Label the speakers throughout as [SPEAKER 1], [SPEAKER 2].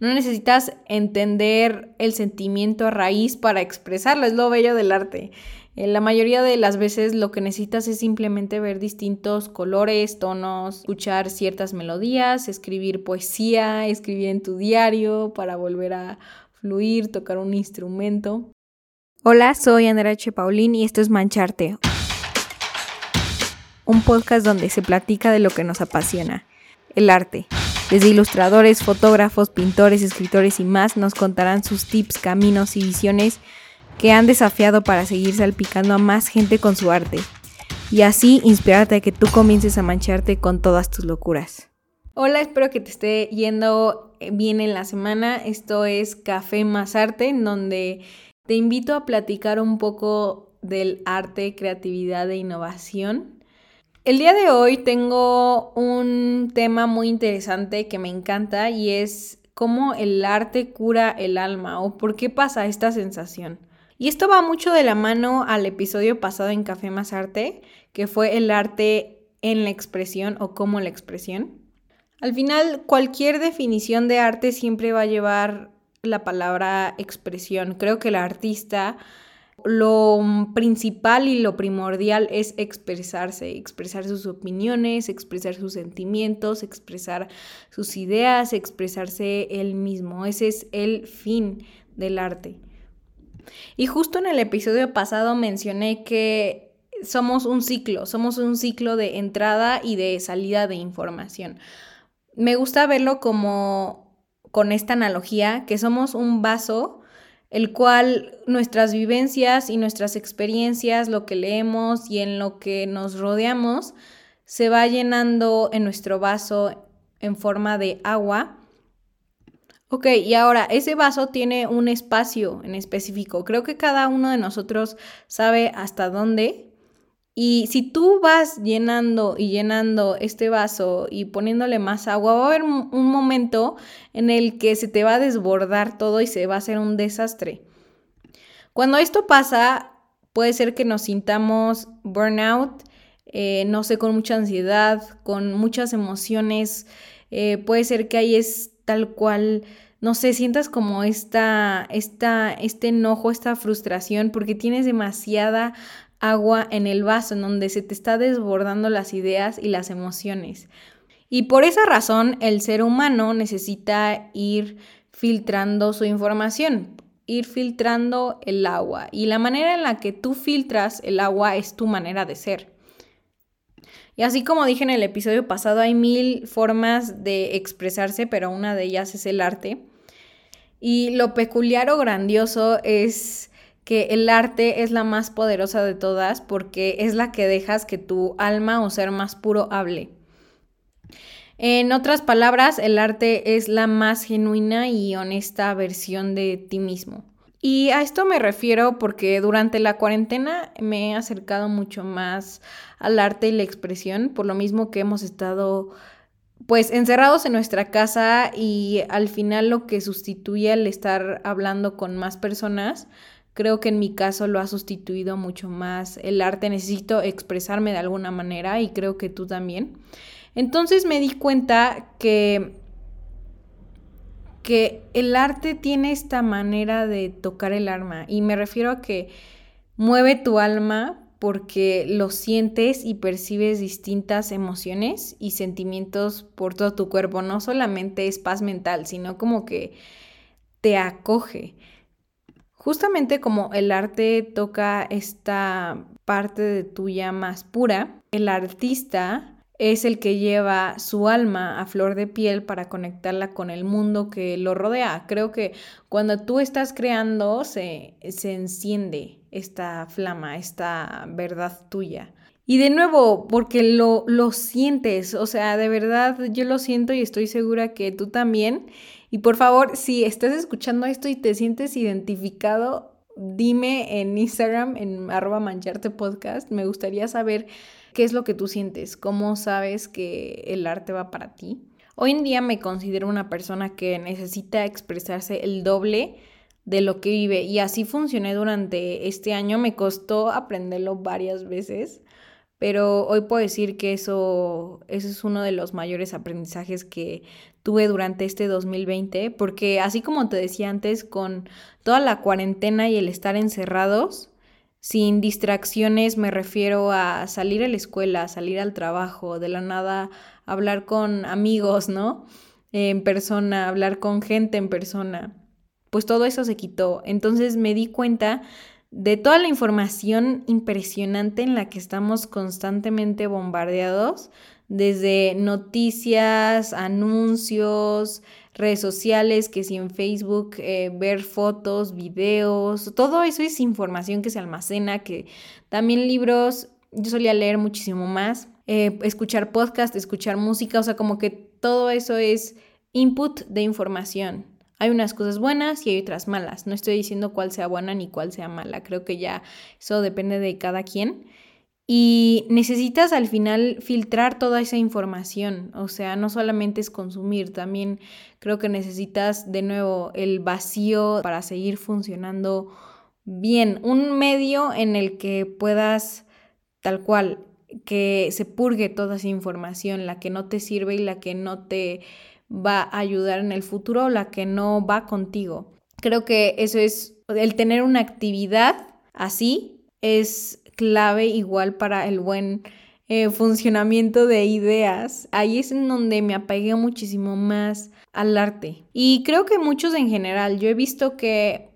[SPEAKER 1] No necesitas entender el sentimiento a raíz para expresarlo, es lo bello del arte. Eh, la mayoría de las veces lo que necesitas es simplemente ver distintos colores, tonos, escuchar ciertas melodías, escribir poesía, escribir en tu diario para volver a fluir, tocar un instrumento. Hola, soy Andrea H. Paulín y esto es Mancharte, un podcast donde se platica de lo que nos apasiona, el arte. Desde ilustradores, fotógrafos, pintores, escritores y más nos contarán sus tips, caminos y visiones que han desafiado para seguir salpicando a más gente con su arte y así inspirarte a que tú comiences a mancharte con todas tus locuras. Hola, espero que te esté yendo bien en la semana. Esto es Café más Arte, en donde te invito a platicar un poco del arte, creatividad e innovación el día de hoy tengo un tema muy interesante que me encanta y es cómo el arte cura el alma o por qué pasa esta sensación. Y esto va mucho de la mano al episodio pasado en Café Más Arte, que fue el arte en la expresión o como la expresión. Al final, cualquier definición de arte siempre va a llevar la palabra expresión. Creo que el artista lo principal y lo primordial es expresarse, expresar sus opiniones, expresar sus sentimientos, expresar sus ideas, expresarse él mismo. Ese es el fin del arte. Y justo en el episodio pasado mencioné que somos un ciclo, somos un ciclo de entrada y de salida de información. Me gusta verlo como con esta analogía, que somos un vaso el cual nuestras vivencias y nuestras experiencias, lo que leemos y en lo que nos rodeamos, se va llenando en nuestro vaso en forma de agua. Ok, y ahora ese vaso tiene un espacio en específico. Creo que cada uno de nosotros sabe hasta dónde y si tú vas llenando y llenando este vaso y poniéndole más agua, va a haber un momento en el que se te va a desbordar todo y se va a hacer un desastre. Cuando esto pasa, puede ser que nos sintamos burnout, eh, no sé, con mucha ansiedad, con muchas emociones. Eh, puede ser que ahí es tal cual, no sé, sientas como esta, esta, este enojo, esta frustración, porque tienes demasiada agua en el vaso en donde se te está desbordando las ideas y las emociones. Y por esa razón el ser humano necesita ir filtrando su información, ir filtrando el agua. Y la manera en la que tú filtras el agua es tu manera de ser. Y así como dije en el episodio pasado, hay mil formas de expresarse, pero una de ellas es el arte. Y lo peculiar o grandioso es que el arte es la más poderosa de todas porque es la que dejas que tu alma o ser más puro hable. En otras palabras, el arte es la más genuina y honesta versión de ti mismo. Y a esto me refiero porque durante la cuarentena me he acercado mucho más al arte y la expresión, por lo mismo que hemos estado pues encerrados en nuestra casa y al final lo que sustituye el estar hablando con más personas Creo que en mi caso lo ha sustituido mucho más el arte. Necesito expresarme de alguna manera y creo que tú también. Entonces me di cuenta que, que el arte tiene esta manera de tocar el alma y me refiero a que mueve tu alma porque lo sientes y percibes distintas emociones y sentimientos por todo tu cuerpo. No solamente es paz mental, sino como que te acoge. Justamente como el arte toca esta parte de tuya más pura, el artista es el que lleva su alma a flor de piel para conectarla con el mundo que lo rodea. Creo que cuando tú estás creando se, se enciende esta flama, esta verdad tuya. Y de nuevo, porque lo, lo sientes, o sea, de verdad yo lo siento y estoy segura que tú también. Y por favor, si estás escuchando esto y te sientes identificado, dime en Instagram, en arroba podcast. Me gustaría saber qué es lo que tú sientes, cómo sabes que el arte va para ti. Hoy en día me considero una persona que necesita expresarse el doble de lo que vive y así funcioné durante este año. Me costó aprenderlo varias veces, pero hoy puedo decir que eso, eso es uno de los mayores aprendizajes que tuve durante este 2020, porque así como te decía antes, con toda la cuarentena y el estar encerrados, sin distracciones me refiero a salir a la escuela, salir al trabajo, de la nada hablar con amigos, ¿no? En persona, hablar con gente en persona. Pues todo eso se quitó. Entonces me di cuenta de toda la información impresionante en la que estamos constantemente bombardeados, desde noticias, anuncios, redes sociales, que si en Facebook, eh, ver fotos, videos, todo eso es información que se almacena, que también libros, yo solía leer muchísimo más, eh, escuchar podcast, escuchar música, o sea, como que todo eso es input de información. Hay unas cosas buenas y hay otras malas. No estoy diciendo cuál sea buena ni cuál sea mala. Creo que ya eso depende de cada quien. Y necesitas al final filtrar toda esa información. O sea, no solamente es consumir, también creo que necesitas de nuevo el vacío para seguir funcionando bien. Un medio en el que puedas tal cual que se purgue toda esa información, la que no te sirve y la que no te va a ayudar en el futuro o la que no va contigo. Creo que eso es, el tener una actividad así es clave igual para el buen eh, funcionamiento de ideas. Ahí es en donde me apegué muchísimo más al arte. Y creo que muchos en general, yo he visto que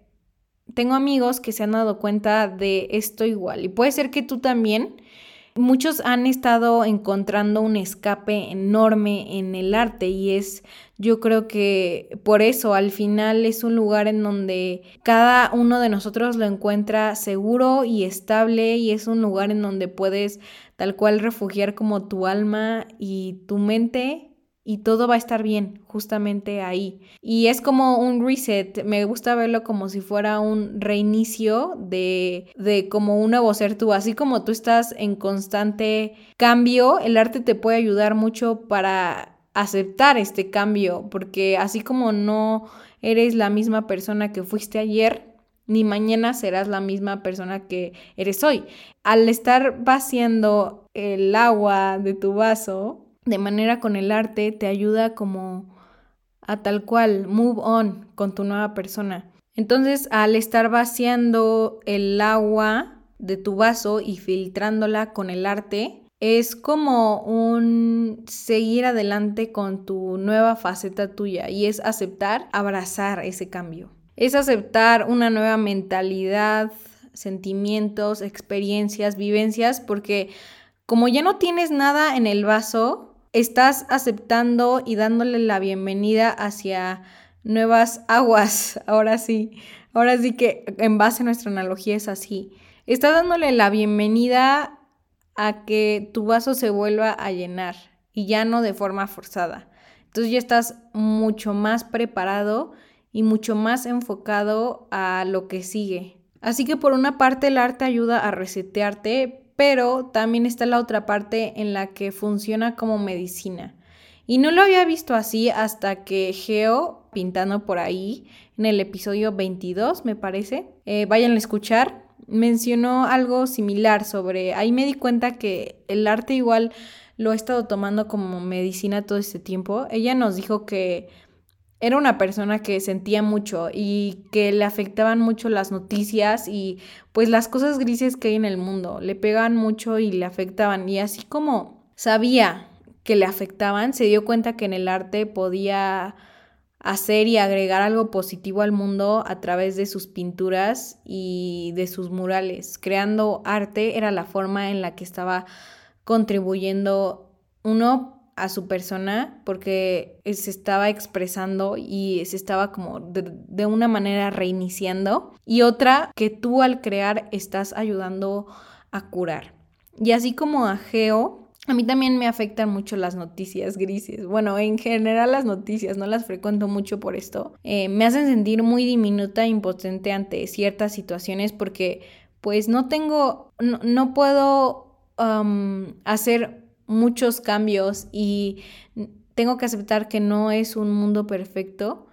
[SPEAKER 1] tengo amigos que se han dado cuenta de esto igual. Y puede ser que tú también Muchos han estado encontrando un escape enorme en el arte y es, yo creo que por eso al final es un lugar en donde cada uno de nosotros lo encuentra seguro y estable y es un lugar en donde puedes tal cual refugiar como tu alma y tu mente y todo va a estar bien justamente ahí. Y es como un reset, me gusta verlo como si fuera un reinicio de, de como un nuevo ser tú, así como tú estás en constante cambio, el arte te puede ayudar mucho para aceptar este cambio, porque así como no eres la misma persona que fuiste ayer, ni mañana serás la misma persona que eres hoy. Al estar vaciando el agua de tu vaso, de manera con el arte te ayuda como a tal cual, move on con tu nueva persona. Entonces, al estar vaciando el agua de tu vaso y filtrándola con el arte, es como un seguir adelante con tu nueva faceta tuya y es aceptar, abrazar ese cambio. Es aceptar una nueva mentalidad, sentimientos, experiencias, vivencias, porque como ya no tienes nada en el vaso, estás aceptando y dándole la bienvenida hacia nuevas aguas. Ahora sí, ahora sí que en base a nuestra analogía es así. Estás dándole la bienvenida a que tu vaso se vuelva a llenar y ya no de forma forzada. Entonces ya estás mucho más preparado y mucho más enfocado a lo que sigue. Así que por una parte el arte ayuda a resetearte, pero también está la otra parte en la que funciona como medicina. Y no lo había visto así hasta que Geo, pintando por ahí, en el episodio 22, me parece, eh, vayan a escuchar, mencionó algo similar sobre, ahí me di cuenta que el arte igual lo he estado tomando como medicina todo este tiempo. Ella nos dijo que era una persona que sentía mucho y que le afectaban mucho las noticias y pues las cosas grises que hay en el mundo. Le pegaban mucho y le afectaban. Y así como sabía que le afectaban, se dio cuenta que en el arte podía hacer y agregar algo positivo al mundo a través de sus pinturas y de sus murales. Creando arte era la forma en la que estaba contribuyendo uno a su persona porque se estaba expresando y se estaba como de, una manera reiniciando y otra que tú al crear estás ayudando a curar. Y así como a Geo, a mí también me afectan mucho las noticias grises. Bueno, en general las noticias, no las frecuento mucho por esto. Eh, me hacen sentir muy diminuta e impotente ante ciertas situaciones porque pues no tengo, no, puedo hacer muchos cambios y tengo que aceptar que no es un mundo perfecto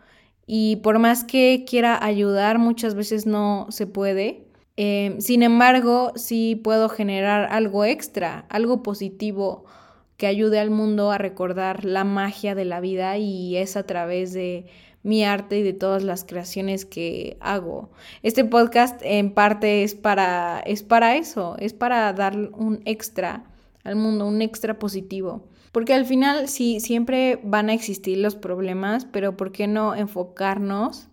[SPEAKER 1] y por más que quiera ayudar muchas veces no se puede. Eh, sin embargo, sí puedo generar algo extra, algo positivo que ayude al mundo a recordar la magia de la vida y es a través de mi arte y de todas las creaciones que hago. Este podcast en parte es para, es para eso, es para dar un extra al mundo, un extra positivo. Porque al final sí, siempre van a existir los problemas, pero ¿por qué no enfocarnos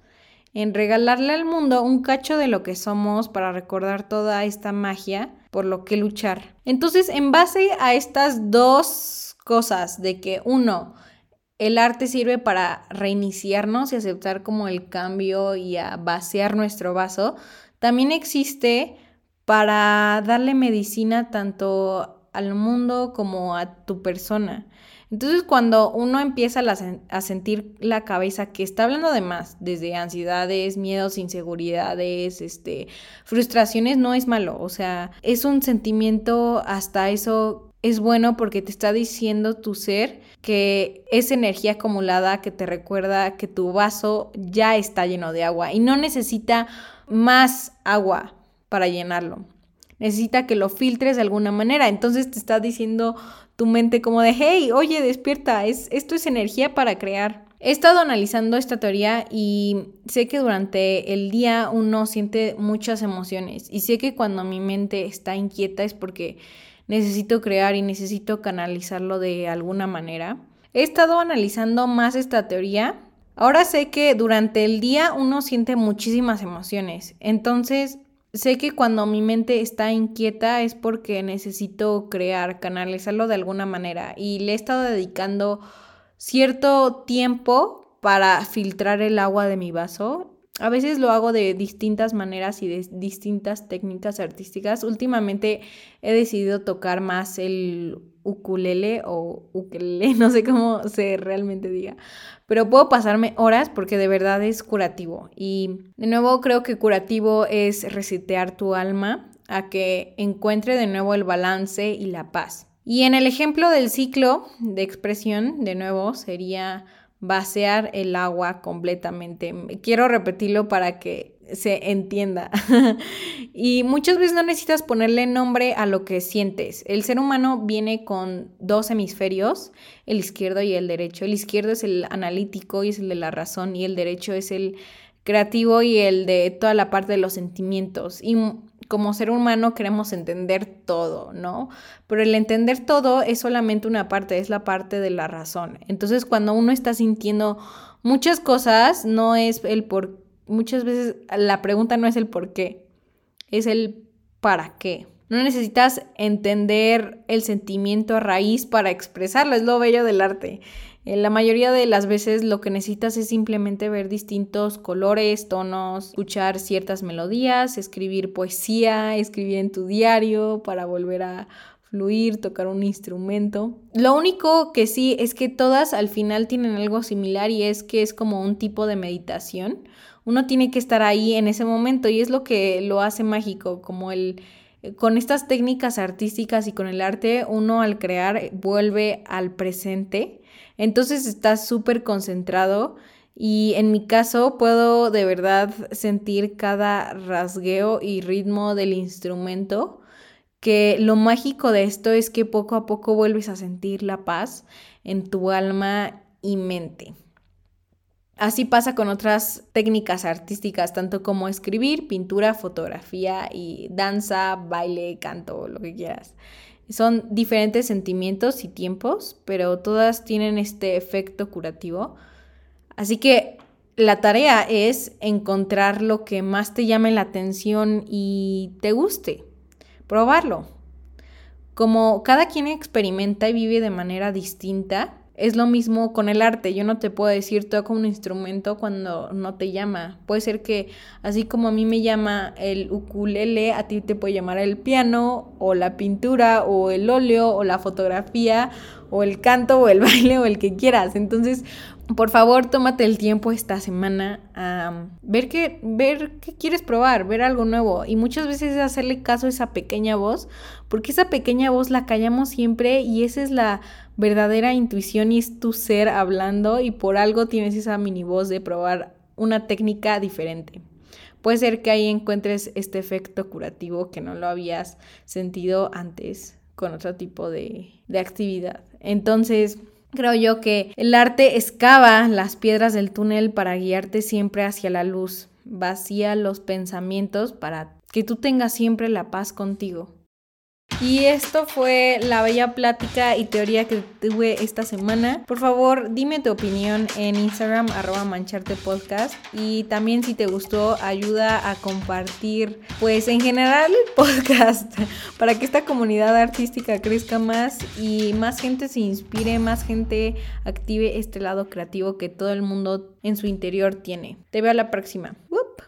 [SPEAKER 1] en regalarle al mundo un cacho de lo que somos para recordar toda esta magia por lo que luchar? Entonces, en base a estas dos cosas, de que uno, el arte sirve para reiniciarnos y aceptar como el cambio y a vaciar nuestro vaso, también existe para darle medicina tanto al mundo como a tu persona. Entonces cuando uno empieza a sentir la cabeza que está hablando de más, desde ansiedades, miedos, inseguridades, este, frustraciones, no es malo, o sea, es un sentimiento hasta eso es bueno porque te está diciendo tu ser que es energía acumulada que te recuerda que tu vaso ya está lleno de agua y no necesita más agua para llenarlo necesita que lo filtres de alguna manera. Entonces te está diciendo tu mente como de, hey, oye, despierta, es, esto es energía para crear. He estado analizando esta teoría y sé que durante el día uno siente muchas emociones y sé que cuando mi mente está inquieta es porque necesito crear y necesito canalizarlo de alguna manera. He estado analizando más esta teoría. Ahora sé que durante el día uno siente muchísimas emociones. Entonces Sé que cuando mi mente está inquieta es porque necesito crear, canalizarlo de alguna manera y le he estado dedicando cierto tiempo para filtrar el agua de mi vaso. A veces lo hago de distintas maneras y de distintas técnicas artísticas. Últimamente he decidido tocar más el ukulele o ukulele, no sé cómo se realmente diga, pero puedo pasarme horas porque de verdad es curativo. Y de nuevo creo que curativo es resetear tu alma a que encuentre de nuevo el balance y la paz. Y en el ejemplo del ciclo de expresión, de nuevo, sería vaciar el agua completamente. Quiero repetirlo para que se entienda. y muchas veces no necesitas ponerle nombre a lo que sientes. El ser humano viene con dos hemisferios, el izquierdo y el derecho. El izquierdo es el analítico y es el de la razón y el derecho es el creativo y el de toda la parte de los sentimientos. Y como ser humano queremos entender todo, ¿no? Pero el entender todo es solamente una parte, es la parte de la razón. Entonces cuando uno está sintiendo muchas cosas, no es el por muchas veces la pregunta no es el por qué, es el para qué. No necesitas entender el sentimiento a raíz para expresarlo, es lo bello del arte. En la mayoría de las veces lo que necesitas es simplemente ver distintos colores, tonos, escuchar ciertas melodías, escribir poesía, escribir en tu diario para volver a fluir, tocar un instrumento. Lo único que sí es que todas al final tienen algo similar y es que es como un tipo de meditación uno tiene que estar ahí en ese momento y es lo que lo hace mágico, como el con estas técnicas artísticas y con el arte, uno al crear vuelve al presente, entonces está súper concentrado y en mi caso puedo de verdad sentir cada rasgueo y ritmo del instrumento, que lo mágico de esto es que poco a poco vuelves a sentir la paz en tu alma y mente. Así pasa con otras técnicas artísticas, tanto como escribir, pintura, fotografía y danza, baile, canto, lo que quieras. Son diferentes sentimientos y tiempos, pero todas tienen este efecto curativo. Así que la tarea es encontrar lo que más te llame la atención y te guste, probarlo. Como cada quien experimenta y vive de manera distinta, es lo mismo con el arte. Yo no te puedo decir toca un instrumento cuando no te llama. Puede ser que así como a mí me llama el ukulele, a ti te puede llamar el piano o la pintura o el óleo o la fotografía o el canto o el baile o el que quieras. Entonces, por favor, tómate el tiempo esta semana a ver qué, ver qué quieres probar, ver algo nuevo. Y muchas veces es hacerle caso a esa pequeña voz, porque esa pequeña voz la callamos siempre y esa es la verdadera intuición y es tu ser hablando y por algo tienes esa mini voz de probar una técnica diferente. puede ser que ahí encuentres este efecto curativo que no lo habías sentido antes con otro tipo de, de actividad. Entonces, Creo yo que el arte excava las piedras del túnel para guiarte siempre hacia la luz, vacía los pensamientos para que tú tengas siempre la paz contigo. Y esto fue la bella plática y teoría que tuve esta semana. Por favor, dime tu opinión en Instagram, arroba mancharte podcast. Y también si te gustó, ayuda a compartir, pues en general el podcast, para que esta comunidad artística crezca más y más gente se inspire, más gente active este lado creativo que todo el mundo en su interior tiene. Te veo a la próxima.